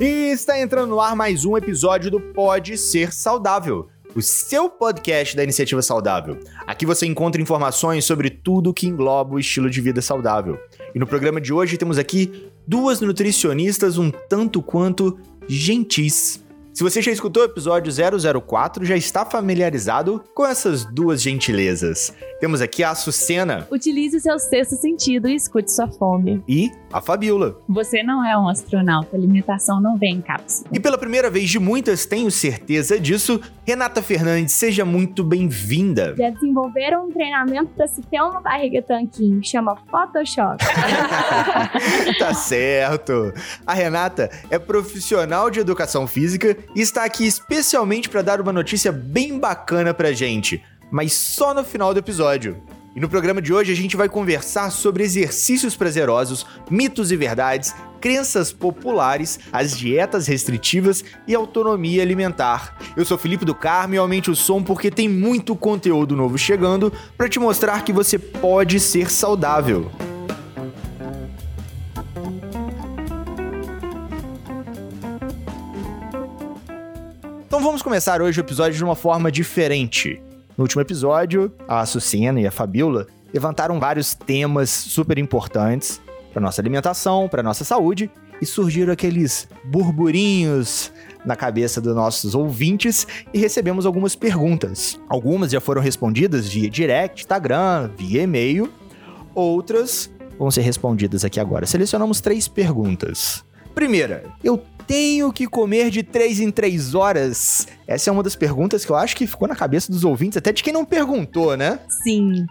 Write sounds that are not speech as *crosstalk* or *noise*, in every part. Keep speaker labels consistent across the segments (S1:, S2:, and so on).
S1: E está entrando no ar mais um episódio do Pode Ser Saudável, o seu podcast da iniciativa saudável. Aqui você encontra informações sobre tudo que engloba o estilo de vida saudável. E no programa de hoje temos aqui duas nutricionistas um tanto quanto gentis. Se você já escutou o episódio 004, já está familiarizado com essas duas gentilezas. Temos aqui a Açucena.
S2: Utilize o seu sexto sentido e escute sua fome.
S1: E a Fabiola.
S3: Você não é um astronauta, a alimentação não vem em cápsula.
S1: E pela primeira vez de muitas, tenho certeza disso, Renata Fernandes, seja muito bem-vinda.
S4: Já desenvolveram um treinamento para se ter uma barriga tanquinho, chama Photoshop. *laughs*
S1: tá certo. A Renata é profissional de educação física e está aqui especialmente para dar uma notícia bem bacana pra gente mas só no final do episódio. E no programa de hoje a gente vai conversar sobre exercícios prazerosos, mitos e verdades, crenças populares, as dietas restritivas e autonomia alimentar. Eu sou Felipe do Carmo e aumente o som porque tem muito conteúdo novo chegando para te mostrar que você pode ser saudável. Então vamos começar hoje o episódio de uma forma diferente. No último episódio, a Sucena e a Fabiola levantaram vários temas super importantes para nossa alimentação, para nossa saúde, e surgiram aqueles burburinhos na cabeça dos nossos ouvintes e recebemos algumas perguntas. Algumas já foram respondidas via direct, Instagram, via e-mail, outras vão ser respondidas aqui agora. Selecionamos três perguntas. Primeira, eu tenho que comer de 3 em 3 horas? Essa é uma das perguntas que eu acho que ficou na cabeça dos ouvintes, até de quem não perguntou, né?
S2: Sim.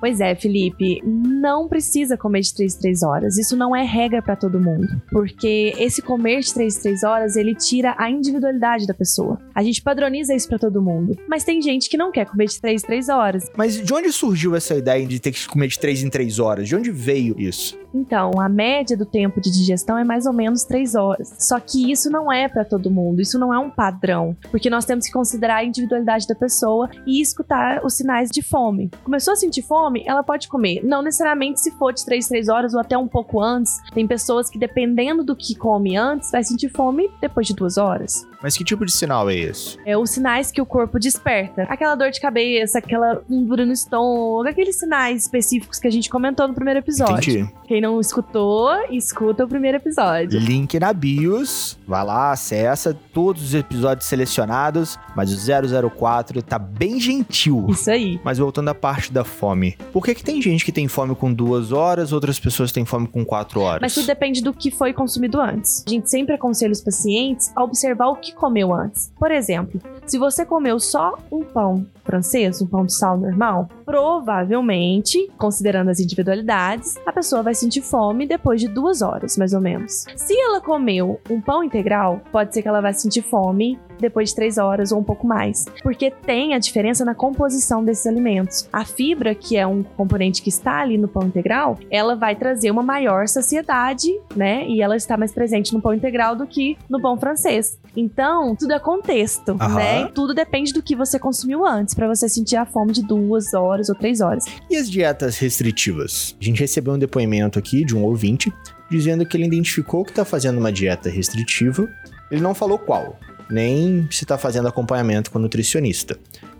S2: Pois é, Felipe, não precisa comer de 3 em 3 horas. Isso não é regra para todo mundo. Porque esse comer de 3 em 3 horas, ele tira a individualidade da pessoa. A gente padroniza isso para todo mundo. Mas tem gente que não quer comer de 3 em 3 horas.
S1: Mas de onde surgiu essa ideia de ter que comer de 3 em 3 horas? De onde veio isso?
S2: Então, a média do tempo de digestão é mais ou menos 3 horas. Só que isso não é para todo mundo, isso não é um padrão, porque nós temos que considerar a individualidade da pessoa e escutar os sinais de fome. Começou a sentir fome, ela pode comer. Não necessariamente se for de 3, 3 horas ou até um pouco antes. Tem pessoas que, dependendo do que come antes, vai sentir fome depois de duas horas.
S1: Mas que tipo de sinal é esse?
S2: É os sinais que o corpo desperta. Aquela dor de cabeça, aquela dura no estômago, aqueles sinais específicos que a gente comentou no primeiro episódio.
S1: Entendi.
S2: Quem não escutou, escuta o primeiro episódio.
S1: Link na bios. Vai lá, acessa todos os episódios selecionados. Mas o 004 tá bem gentil.
S2: Isso aí.
S1: Mas voltando à parte da fome. Por que, que tem gente que tem fome com duas horas, outras pessoas têm fome com quatro horas?
S2: Mas tudo depende do que foi consumido antes. A gente sempre aconselha os pacientes a observar o que comeu antes. Por exemplo, se você comeu só um pão francês, um pão de sal normal, provavelmente, considerando as individualidades, a pessoa vai sentir fome depois de duas horas, mais ou menos. Se ela comeu um pão integral, pode ser que ela vai sentir fome depois de três horas ou um pouco mais, porque tem a diferença na composição desses alimentos. A fibra, que é um componente que está ali no pão integral, ela vai trazer uma maior saciedade, né? E ela está mais presente no pão integral do que no pão francês. Então, tudo é contexto,
S1: Aham.
S2: né? Tudo depende do que você consumiu antes, para você sentir a fome de duas horas ou três horas.
S1: E as dietas restritivas? A gente recebeu um depoimento aqui de um ouvinte dizendo que ele identificou que está fazendo uma dieta restritiva. Ele não falou qual, nem se está fazendo acompanhamento com nutricionista,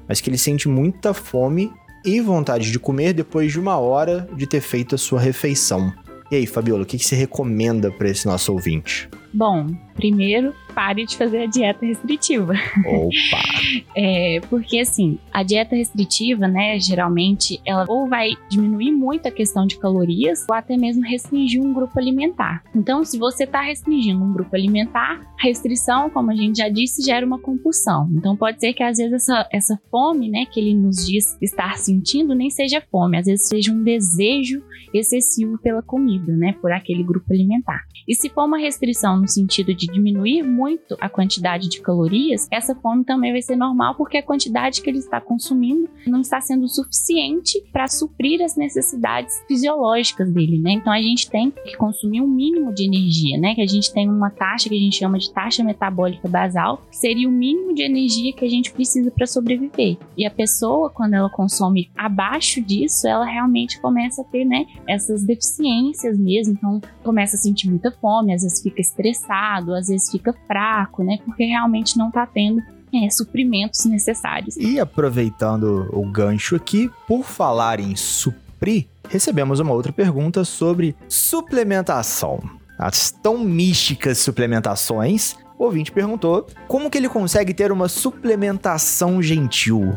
S1: mas que ele sente muita fome e vontade de comer depois de uma hora de ter feito a sua refeição. E aí, Fabiola, o que, que você recomenda para esse nosso ouvinte?
S3: Bom, primeiro, pare de fazer a dieta restritiva.
S1: Opa! *laughs*
S3: É, porque assim, a dieta restritiva, né, geralmente, ela ou vai diminuir muito a questão de calorias, ou até mesmo restringir um grupo alimentar. Então, se você está restringindo um grupo alimentar, a restrição, como a gente já disse, gera uma compulsão. Então, pode ser que às vezes essa, essa fome, né, que ele nos diz estar sentindo, nem seja fome, às vezes seja um desejo excessivo pela comida, né, por aquele grupo alimentar. E se for uma restrição no sentido de diminuir muito a quantidade de calorias, essa fome também vai ser normal porque a quantidade que ele está consumindo não está sendo suficiente para suprir as necessidades fisiológicas dele, né? Então a gente tem que consumir um mínimo de energia, né? Que a gente tem uma taxa que a gente chama de taxa metabólica basal, que seria o mínimo de energia que a gente precisa para sobreviver. E a pessoa, quando ela consome abaixo disso, ela realmente começa a ter, né, essas deficiências mesmo. Então começa a sentir muita fome, às vezes fica estressado, às vezes fica fraco, né? Porque realmente não está tendo é, suprimentos necessários.
S1: E aproveitando o gancho aqui, por falar em suprir, recebemos uma outra pergunta sobre suplementação. As tão místicas suplementações. O ouvinte perguntou como que ele consegue ter uma suplementação gentil.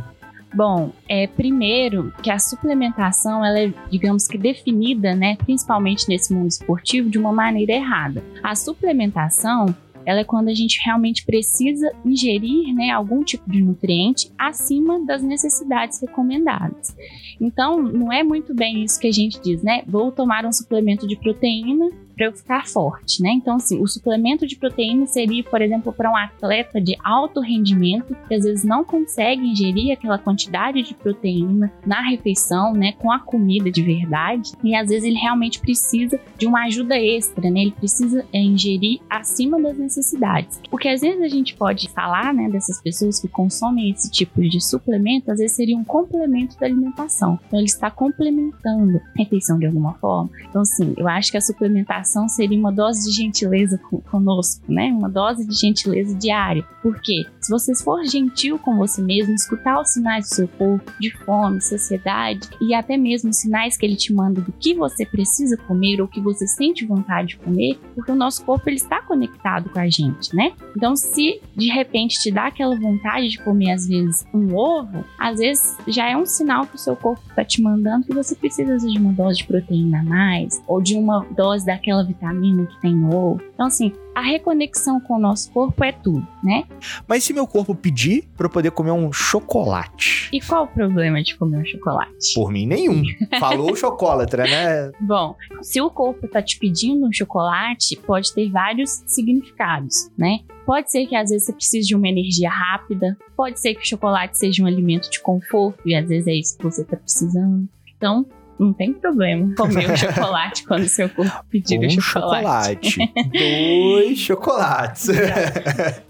S3: Bom, é primeiro que a suplementação ela é, digamos que definida, né, principalmente nesse mundo esportivo, de uma maneira errada. A suplementação ela é quando a gente realmente precisa ingerir né, algum tipo de nutriente acima das necessidades recomendadas. Então, não é muito bem isso que a gente diz, né? Vou tomar um suplemento de proteína para eu ficar forte, né? Então, assim, o suplemento de proteína seria, por exemplo, para um atleta de alto rendimento que às vezes não consegue ingerir aquela quantidade de proteína na refeição, né, com a comida de verdade, e às vezes ele realmente precisa de uma ajuda extra, né? Ele precisa é, ingerir acima das necessidades. Porque às vezes a gente pode falar, né, dessas pessoas que consomem esse tipo de suplemento, às vezes seria um complemento da alimentação. Então, ele está complementando a refeição de alguma forma. Então, assim, eu acho que a suplementação seria uma dose de gentileza conosco, né? Uma dose de gentileza diária. Porque se você for gentil com você mesmo, escutar os sinais do seu corpo, de fome, saciedade e até mesmo os sinais que ele te manda do que você precisa comer ou que você sente vontade de comer, porque o nosso corpo ele está conectado com a gente, né? Então, se de repente te dá aquela vontade de comer às vezes um ovo, às vezes já é um sinal que o seu corpo está te mandando que você precisa de uma dose de proteína a mais ou de uma dose daquela aquela vitamina que tem no ovo. Então, assim, a reconexão com o nosso corpo é tudo, né?
S1: Mas se meu corpo pedir para eu poder comer um chocolate?
S3: E qual o problema de comer um chocolate?
S1: Por mim, nenhum. *laughs* Falou chocolatra, né?
S3: Bom, se o corpo tá te pedindo um chocolate, pode ter vários significados, né? Pode ser que às vezes você precise de uma energia rápida, pode ser que o chocolate seja um alimento de conforto e às vezes é isso que você tá precisando. Então, não tem problema comer um *laughs* chocolate quando seu corpo pedir um chocolate.
S1: chocolate. *laughs* Dois chocolates.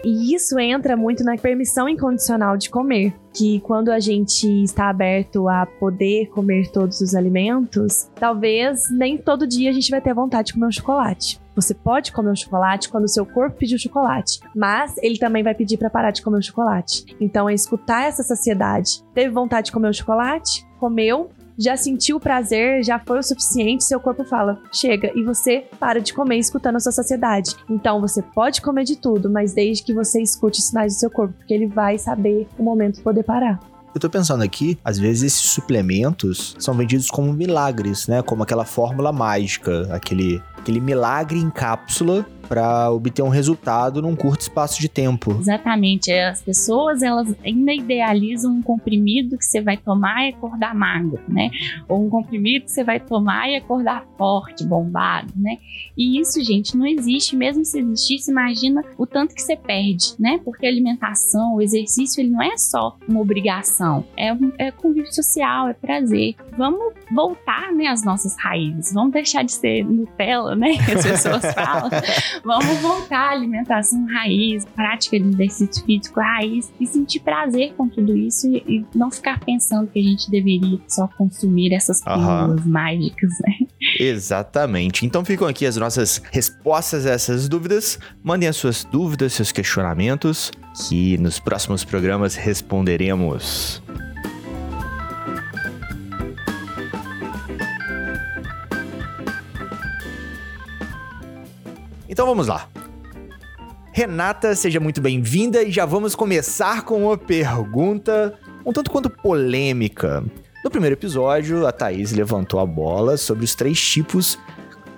S2: e isso entra muito na permissão incondicional de comer. Que quando a gente está aberto a poder comer todos os alimentos, talvez nem todo dia a gente vai ter vontade de comer um chocolate. Você pode comer um chocolate quando o seu corpo pedir chocolate, mas ele também vai pedir para parar de comer o chocolate. Então é escutar essa saciedade. Teve vontade de comer o chocolate? Comeu, já sentiu o prazer, já foi o suficiente, seu corpo fala, chega, e você para de comer escutando a sua saciedade. Então você pode comer de tudo, mas desde que você escute os sinais do seu corpo, porque ele vai saber o momento de poder parar.
S1: Eu tô pensando aqui, às vezes esses suplementos são vendidos como milagres, né? Como aquela fórmula mágica, aquele, aquele milagre em cápsula para obter um resultado num curto espaço de tempo.
S3: Exatamente. As pessoas elas ainda idealizam um comprimido que você vai tomar e acordar magro, né? Ou um comprimido que você vai tomar e acordar forte, bombado, né? E isso, gente, não existe. Mesmo se existisse, imagina o tanto que você perde, né? Porque a alimentação, o exercício, ele não é só uma obrigação, é, é convívio social, é prazer. Vamos voltar, né, às nossas raízes. Vamos deixar de ser Nutella, né? *laughs* Que as pessoas falam. Vamos voltar à alimentação raiz, prática de exercício físico raiz e sentir prazer com tudo isso e, não ficar pensando que a gente deveria só consumir essas pílulas uhum. mágicas, né?
S1: Exatamente. Então ficam aqui as nossas respostas a essas dúvidas. Mandem as suas dúvidas, seus questionamentos, que nos próximos programas responderemos. Então vamos lá. Renata, seja muito bem-vinda e já vamos começar com uma pergunta um tanto quanto polêmica. No primeiro episódio, a Thaís levantou a bola sobre os três tipos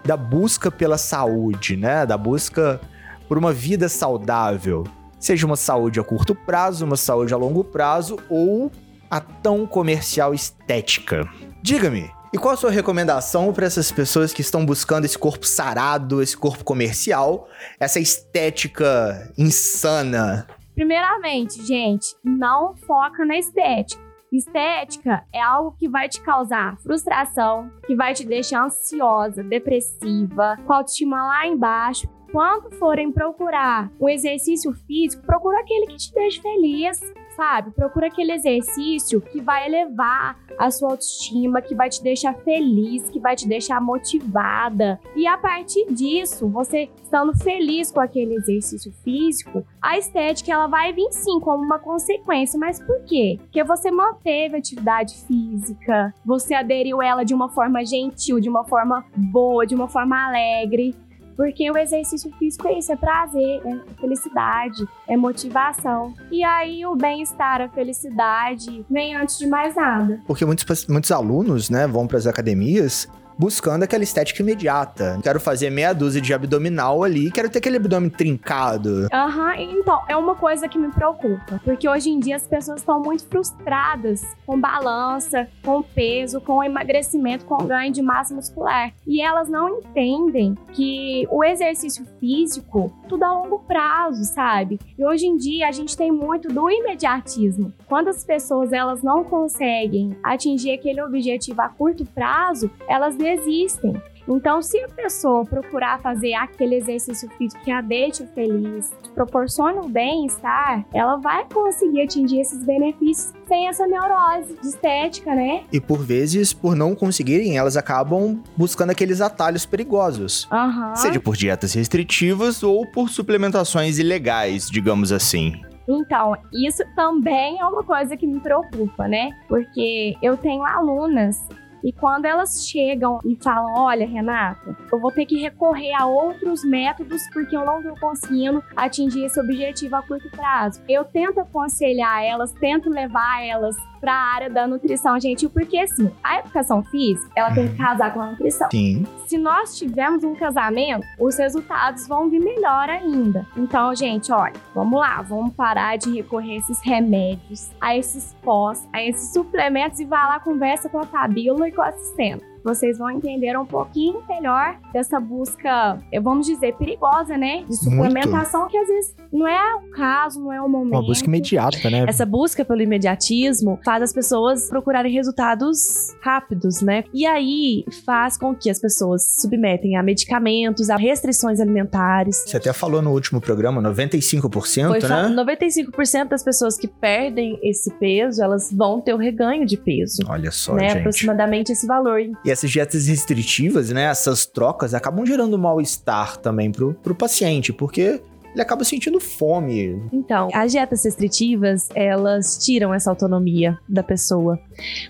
S1: da busca pela saúde, né? Da busca por uma vida saudável. Seja uma saúde a curto prazo, uma saúde a longo prazo ou a tão comercial estética. Diga-me, E qual a sua recomendação para essas pessoas que estão buscando esse corpo sarado, esse corpo comercial, essa estética insana?
S4: Primeiramente, gente, não foca na estética. Estética é algo que vai te causar frustração, que vai te deixar ansiosa, depressiva, com a autoestima lá embaixo. Quando forem procurar um exercício físico, procura aquele que te deixe feliz, sabe? Procura aquele exercício que vai elevar a sua autoestima, que vai te deixar feliz, que vai te deixar motivada. E a partir disso, você estando feliz com aquele exercício físico, a estética ela vai vir sim como uma consequência. Mas por quê? Porque você manteve a atividade física, você aderiu ela de uma forma gentil, de uma forma boa, de uma forma alegre. Porque o exercício físico é isso, é prazer, é felicidade, é motivação. E aí o bem-estar, a felicidade vem antes de mais nada.
S1: Porque muitos, muitos alunos, né, vão para as academias buscando aquela estética imediata. Quero fazer meia dúzia de abdominal ali, quero ter aquele abdômen trincado.
S4: Aham, uhum, então, é uma coisa que me preocupa, porque hoje em dia as pessoas estão muito frustradas com balança, com peso, com emagrecimento, com ganho de massa muscular. E elas não entendem que o exercício físico, tudo a longo prazo, sabe? E hoje em dia a gente tem muito do imediatismo. Quando as pessoas elas não conseguem atingir aquele objetivo a curto prazo, elas existem. Então, se a pessoa procurar fazer aquele exercício físico que a deixa feliz, proporciona o bem-estar, ela vai conseguir atingir esses benefícios sem essa neurose de estética, né?
S1: E por vezes, por não conseguirem, elas acabam buscando aqueles atalhos perigosos.
S4: Uhum.
S1: Seja por dietas restritivas ou por suplementações ilegais, digamos assim.
S4: Então, isso também é uma coisa que me preocupa, né? Porque eu tenho alunas e quando elas chegam e falam: Olha, Renata, eu vou ter que recorrer a outros métodos porque eu não estou conseguindo atingir esse objetivo a curto prazo. Eu tento aconselhar elas, tento levar elas para a área da nutrição gentil, porque assim, a educação física, ela tem que uhum. casar com a nutrição.
S1: Sim.
S4: Se nós tivermos um casamento, os resultados vão vir melhor ainda. Então, gente, olha, vamos lá, vamos parar de recorrer a esses remédios, a esses pós, a esses suplementos e vá lá conversa com a Fabíola e com a assistente vocês vão entender um pouquinho melhor dessa busca, vamos dizer, perigosa, né? De suplementação, Muito. que às vezes não é o caso, não é o momento.
S1: Uma busca imediata, né?
S2: Essa busca pelo imediatismo faz as pessoas procurarem resultados rápidos, né? E aí faz com que as pessoas se submetem a medicamentos, a restrições alimentares.
S1: Você até falou no último programa, 95%, Foi, né?
S2: 95% das pessoas que perdem esse peso, elas vão ter o reganho de peso.
S1: Olha só,
S2: né?
S1: gente.
S2: Aproximadamente esse valor.
S1: E essas dietas restritivas, né, essas trocas, acabam gerando mal-estar também pro, pro paciente, porque ele acaba sentindo fome.
S2: Então, as dietas restritivas, elas tiram essa autonomia da pessoa.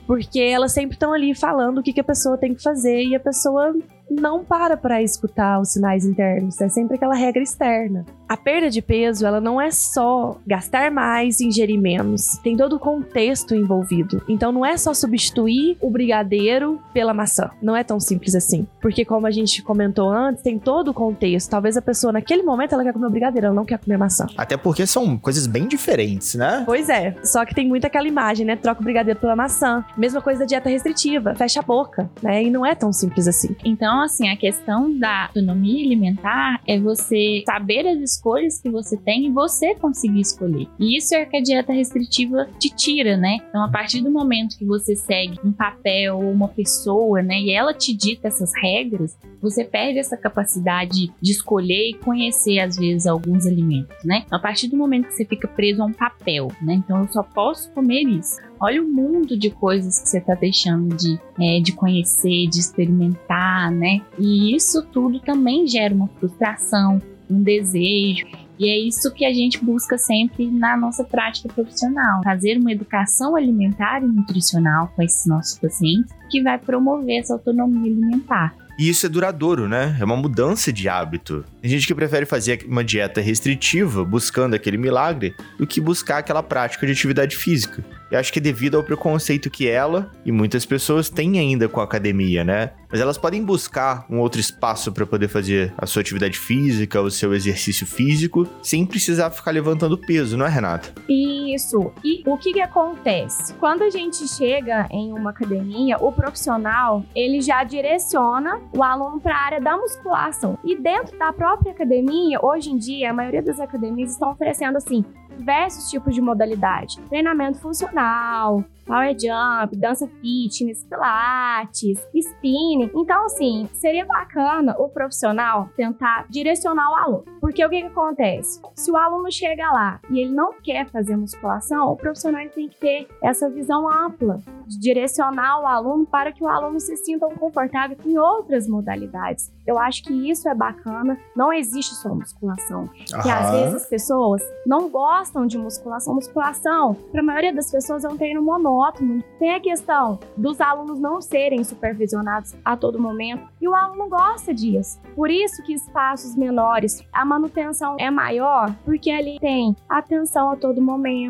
S2: Porque elas sempre estão ali falando o que, que a pessoa tem que fazer e a pessoa não para para escutar os sinais internos, é sempre aquela regra externa. A perda de peso, ela não é só gastar mais e ingerir menos. Tem todo o contexto envolvido. Então não é só substituir o brigadeiro pela maçã. Não é tão simples assim. Porque como a gente comentou antes, tem todo o contexto. Talvez a pessoa naquele momento ela quer comer o brigadeiro, ela não quer comer maçã.
S1: Até porque são coisas bem diferentes, né?
S2: Pois é. Só que tem muito aquela imagem, né? Troca o brigadeiro pela maçã. Mesma coisa da dieta restritiva, fecha a boca, né? E não é tão simples assim.
S3: Então então, assim, a questão da autonomia alimentar é você saber as escolhas que você tem e você conseguir escolher. E isso é que a dieta restritiva te tira, né? Então, a partir do momento que você segue um papel ou uma pessoa, né, e ela te dita essas regras, você perde essa capacidade de escolher e conhecer, às vezes, alguns alimentos, né? Então, a partir do momento que você fica preso a um papel, né? Então, eu só posso comer isso. Olha o mundo de coisas que você está deixando de, é, de conhecer, de experimentar, né? E isso tudo também gera uma frustração, um desejo. E é isso que a gente busca sempre na nossa prática profissional: fazer uma educação alimentar e nutricional com esses nossos pacientes que vai promover essa autonomia alimentar.
S1: E isso é duradouro, né? É uma mudança de hábito. Tem gente que prefere fazer uma dieta restritiva, buscando aquele milagre, do que buscar aquela prática de atividade física. Eu acho que é devido ao preconceito que ela e muitas pessoas têm ainda com a academia, né? Mas elas podem buscar um outro espaço para poder fazer a sua atividade física, o seu exercício físico, sem precisar ficar levantando peso, não é, Renata?
S4: E Isso. E o que que acontece? Quando a gente chega em uma academia, o profissional, ele já direciona o aluno para a área da musculação. E dentro da própria academia, hoje em dia, a maioria das academias estão oferecendo assim diversos tipos de modalidade. Treinamento funcional, power jump, dança fitness, pilates, spinning. Então, assim, seria bacana o profissional tentar direcionar o aluno. Porque o que, que acontece? Se o aluno chega lá e ele não quer fazer musculação, o profissional tem que ter essa visão ampla de direcionar o aluno para que o aluno se sinta confortável em outras modalidades. Eu acho que isso é bacana. Não existe só musculação. Que às vezes as pessoas não gostam de musculação. Musculação, para a maioria das pessoas, é um treino monótono. Tem a questão dos alunos não serem supervisionados a todo momento e o aluno gosta disso. Por isso que espaços menores, a manutenção é maior, porque ali tem atenção a todo momento,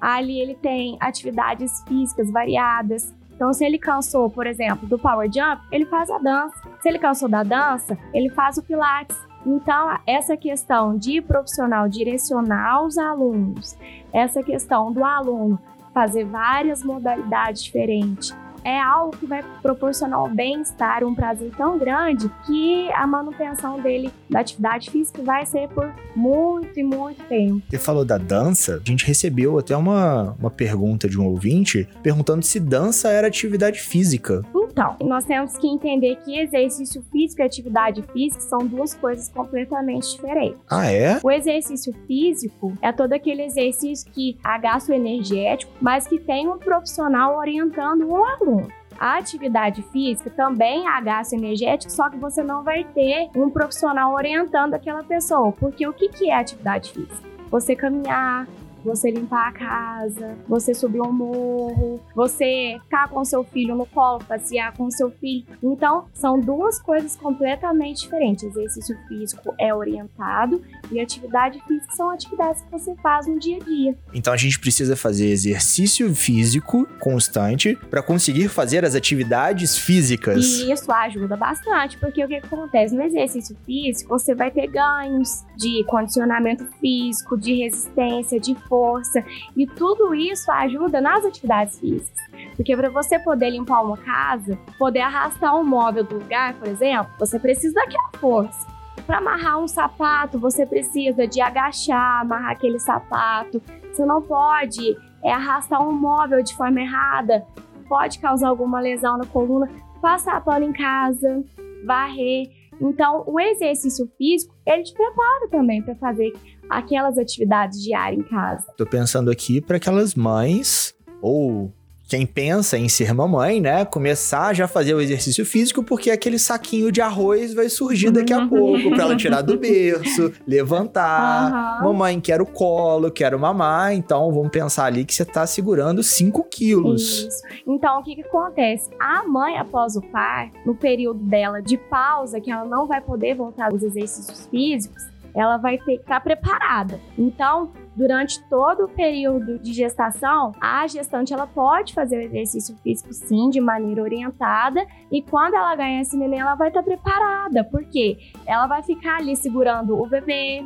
S4: ali ele tem atividades físicas variadas, então, se ele cansou, por exemplo, do power jump, ele faz a dança. Se ele cansou da dança, ele faz o pilates. Então, essa questão de profissional direcionar os alunos, essa questão do aluno fazer várias modalidades diferentes, é algo que vai proporcionar o bem-estar, um prazer tão grande que a manutenção dele da atividade física vai ser por muito e muito tempo.
S1: Você falou da dança, a gente recebeu até uma, uma pergunta de um ouvinte perguntando se dança era atividade física.
S4: Então, nós temos que entender que exercício físico e atividade física são duas coisas completamente diferentes.
S1: Ah, é?
S4: O exercício físico é todo aquele exercício que é gasto energético, mas que tem um profissional orientando o aluno. A atividade física também é gasto energético, só que você não vai ter um profissional orientando aquela pessoa. Porque o que, que é atividade física? Você caminhar, você limpar a casa, você subir um morro, você ficar com seu filho no colo, passear com seu filho. Então, são duas coisas completamente diferentes. Exercício físico é orientado e atividade física são atividades que você faz no dia a dia.
S1: Então a gente precisa fazer exercício físico constante para conseguir fazer as atividades físicas.
S4: E isso ajuda bastante, porque o que acontece no exercício físico, você vai ter ganhos de condicionamento físico, de resistência, de força. E tudo isso ajuda nas atividades físicas. Porque para você poder limpar uma casa, poder arrastar um móvel do lugar, por exemplo, você precisa daquela força. Para amarrar um sapato, você precisa de agachar, amarrar aquele sapato. Você não pode é, arrastar um móvel de forma errada, pode causar alguma lesão na coluna. Passar pano em casa, varrer. Então, o exercício físico, ele te prepara também para fazer aquelas atividades diárias em casa.
S1: Tô pensando aqui para aquelas mães ou quem pensa em ser mamãe, né, começar já a fazer o exercício físico, porque aquele saquinho de arroz vai surgir daqui a
S4: Uhum.
S1: pouco, pra ela tirar do *laughs* berço, levantar.
S4: Aham.
S1: Mamãe, quero colo, quero mamar, então vamos pensar ali que você tá segurando 5 quilos.
S4: Isso. Então, o que, que acontece? A mãe, após o parto, no período dela de pausa, que ela não vai poder voltar aos exercícios físicos, ela vai ter que estar preparada. Então, durante todo o período de gestação, a gestante ela pode fazer o exercício físico sim, de maneira orientada, e quando ela ganhar esse neném, ela vai estar preparada, porque ela vai ficar ali segurando o bebê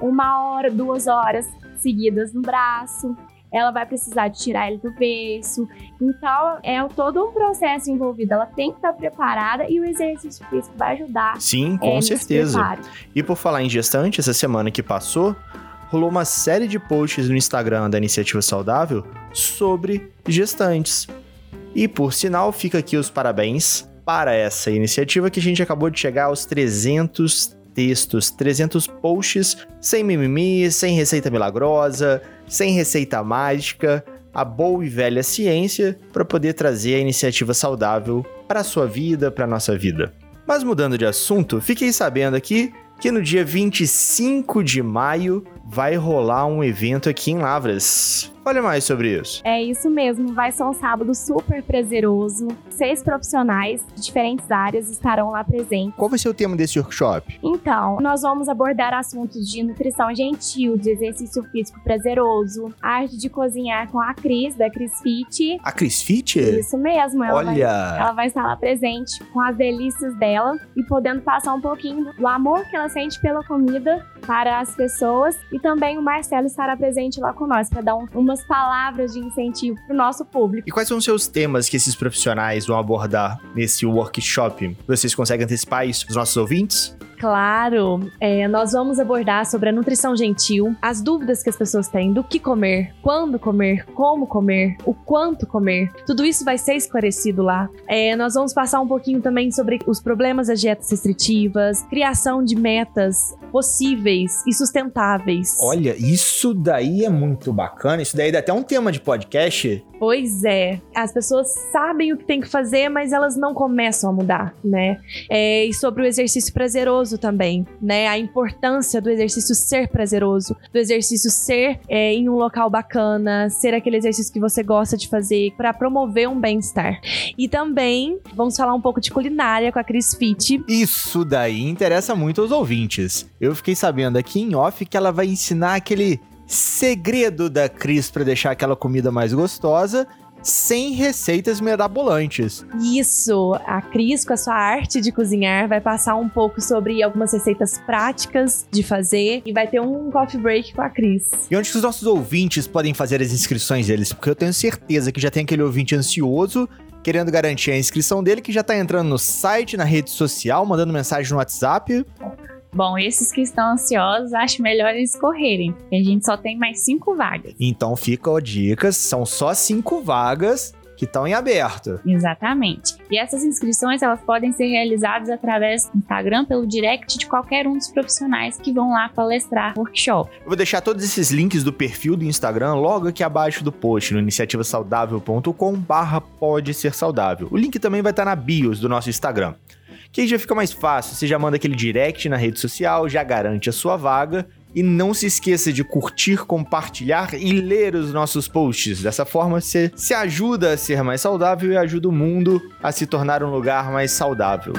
S4: uma hora, duas horas seguidas no braço. Ela vai precisar de tirar ele do berço. Então, é todo um processo envolvido. Ela tem que estar preparada e o exercício físico vai ajudar.
S1: Sim,
S4: é,
S1: com
S4: nesse
S1: certeza. E por falar em gestante, essa semana que passou, rolou uma série de posts no Instagram da Iniciativa Saudável sobre gestantes. E por sinal, fica aqui os parabéns para essa iniciativa que a gente acabou de chegar aos 300 textos, 300 posts sem mimimi, sem receita milagrosa, sem receita mágica, a boa e velha ciência para poder trazer a iniciativa saudável para a sua vida, para a nossa vida. Mas mudando de assunto, fiquei sabendo aqui que no dia 25 de maio vai rolar um evento aqui em Lavras. Fale mais sobre isso.
S4: É isso mesmo, vai ser um sábado super prazeroso. Seis profissionais de diferentes áreas estarão lá presentes.
S1: Qual vai ser o tema desse workshop?
S4: Então, nós vamos abordar assuntos de nutrição gentil, de exercício físico prazeroso, arte de cozinhar com a Cris, da Cris Fit.
S1: A Cris Fit?
S4: Isso mesmo, ela vai
S1: Olha!
S4: ela vai estar lá presente com as delícias dela e podendo passar um pouquinho do amor que ela sente pela comida para as pessoas e também o Marcelo estará presente lá nós para dar um, umas palavras de incentivo para o nosso público.
S1: E quais são os seus temas que esses profissionais vão abordar nesse workshop? Vocês conseguem antecipar isso para os nossos ouvintes?
S2: Claro, é, nós vamos abordar sobre a nutrição gentil, as dúvidas que as pessoas têm do que comer, quando comer, como comer, o quanto comer. Tudo isso vai ser esclarecido lá. É, nós vamos passar um pouquinho também sobre os problemas das dietas restritivas, criação de metas possíveis e sustentáveis.
S1: Olha, isso daí é muito bacana. Isso daí dá até um tema de podcast.
S2: Pois é, as pessoas sabem o que tem que fazer, mas elas não começam a mudar, né? É, e sobre o exercício prazeroso também, né? A importância do exercício ser prazeroso, do exercício ser é, em um local bacana, ser aquele exercício que você gosta de fazer para promover um bem-estar. E também vamos falar um pouco de culinária com a Cris Fit.
S1: Isso daí interessa muito aos ouvintes. Eu fiquei sabendo aqui em off que ela vai ensinar aquele segredo da Cris para deixar aquela comida mais gostosa sem receitas mirabolantes.
S2: Isso, a Cris, com a sua arte de cozinhar, vai passar um pouco sobre algumas receitas práticas de fazer e vai ter um coffee break com a Cris.
S1: E onde que os nossos ouvintes podem fazer as inscrições deles? Porque eu tenho certeza que já tem aquele ouvinte ansioso querendo garantir a inscrição dele, que já tá entrando no site, na rede social, mandando mensagem no WhatsApp.
S3: Bom, esses que estão ansiosos, acho melhor eles correrem, porque a gente só tem mais cinco vagas.
S1: Então fica a dica, são só cinco vagas que estão em aberto.
S3: Exatamente. E essas inscrições elas podem ser realizadas através do Instagram pelo direct de qualquer um dos profissionais que vão lá palestrar workshop.
S1: Eu vou deixar todos esses links do perfil do Instagram logo aqui abaixo do post no iniciativasaudável.com/barra pode ser saudável. O link também vai estar na bios do nosso Instagram. Que aí já fica mais fácil, você já manda aquele direct na rede social, já garante a sua vaga e não se esqueça de curtir, compartilhar e ler os nossos posts. Dessa forma, você se ajuda a ser mais saudável e ajuda o mundo a se tornar um lugar mais saudável.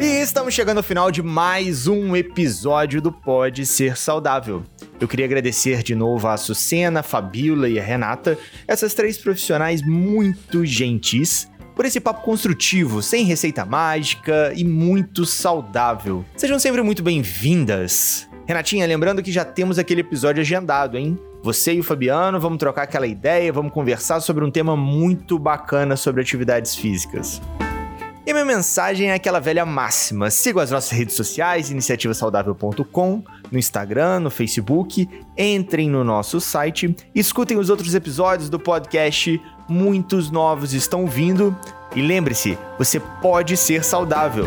S1: E estamos chegando ao final de mais um episódio do Pode Ser Saudável. Eu queria agradecer de novo a Sucena, a Fabiola e a Renata, essas três profissionais muito gentis por esse papo construtivo, sem receita mágica e muito saudável. Sejam sempre muito bem-vindas. Renatinha, lembrando que já temos aquele episódio agendado, hein? Você e o Fabiano vamos trocar aquela ideia, vamos conversar sobre um tema muito bacana sobre atividades físicas. E a minha mensagem é aquela velha máxima: sigam as nossas redes sociais, iniciativasaudável.com, no Instagram, no Facebook, entrem no nosso site, escutem os outros episódios do podcast muitos novos estão vindo. E lembre-se, você pode ser saudável.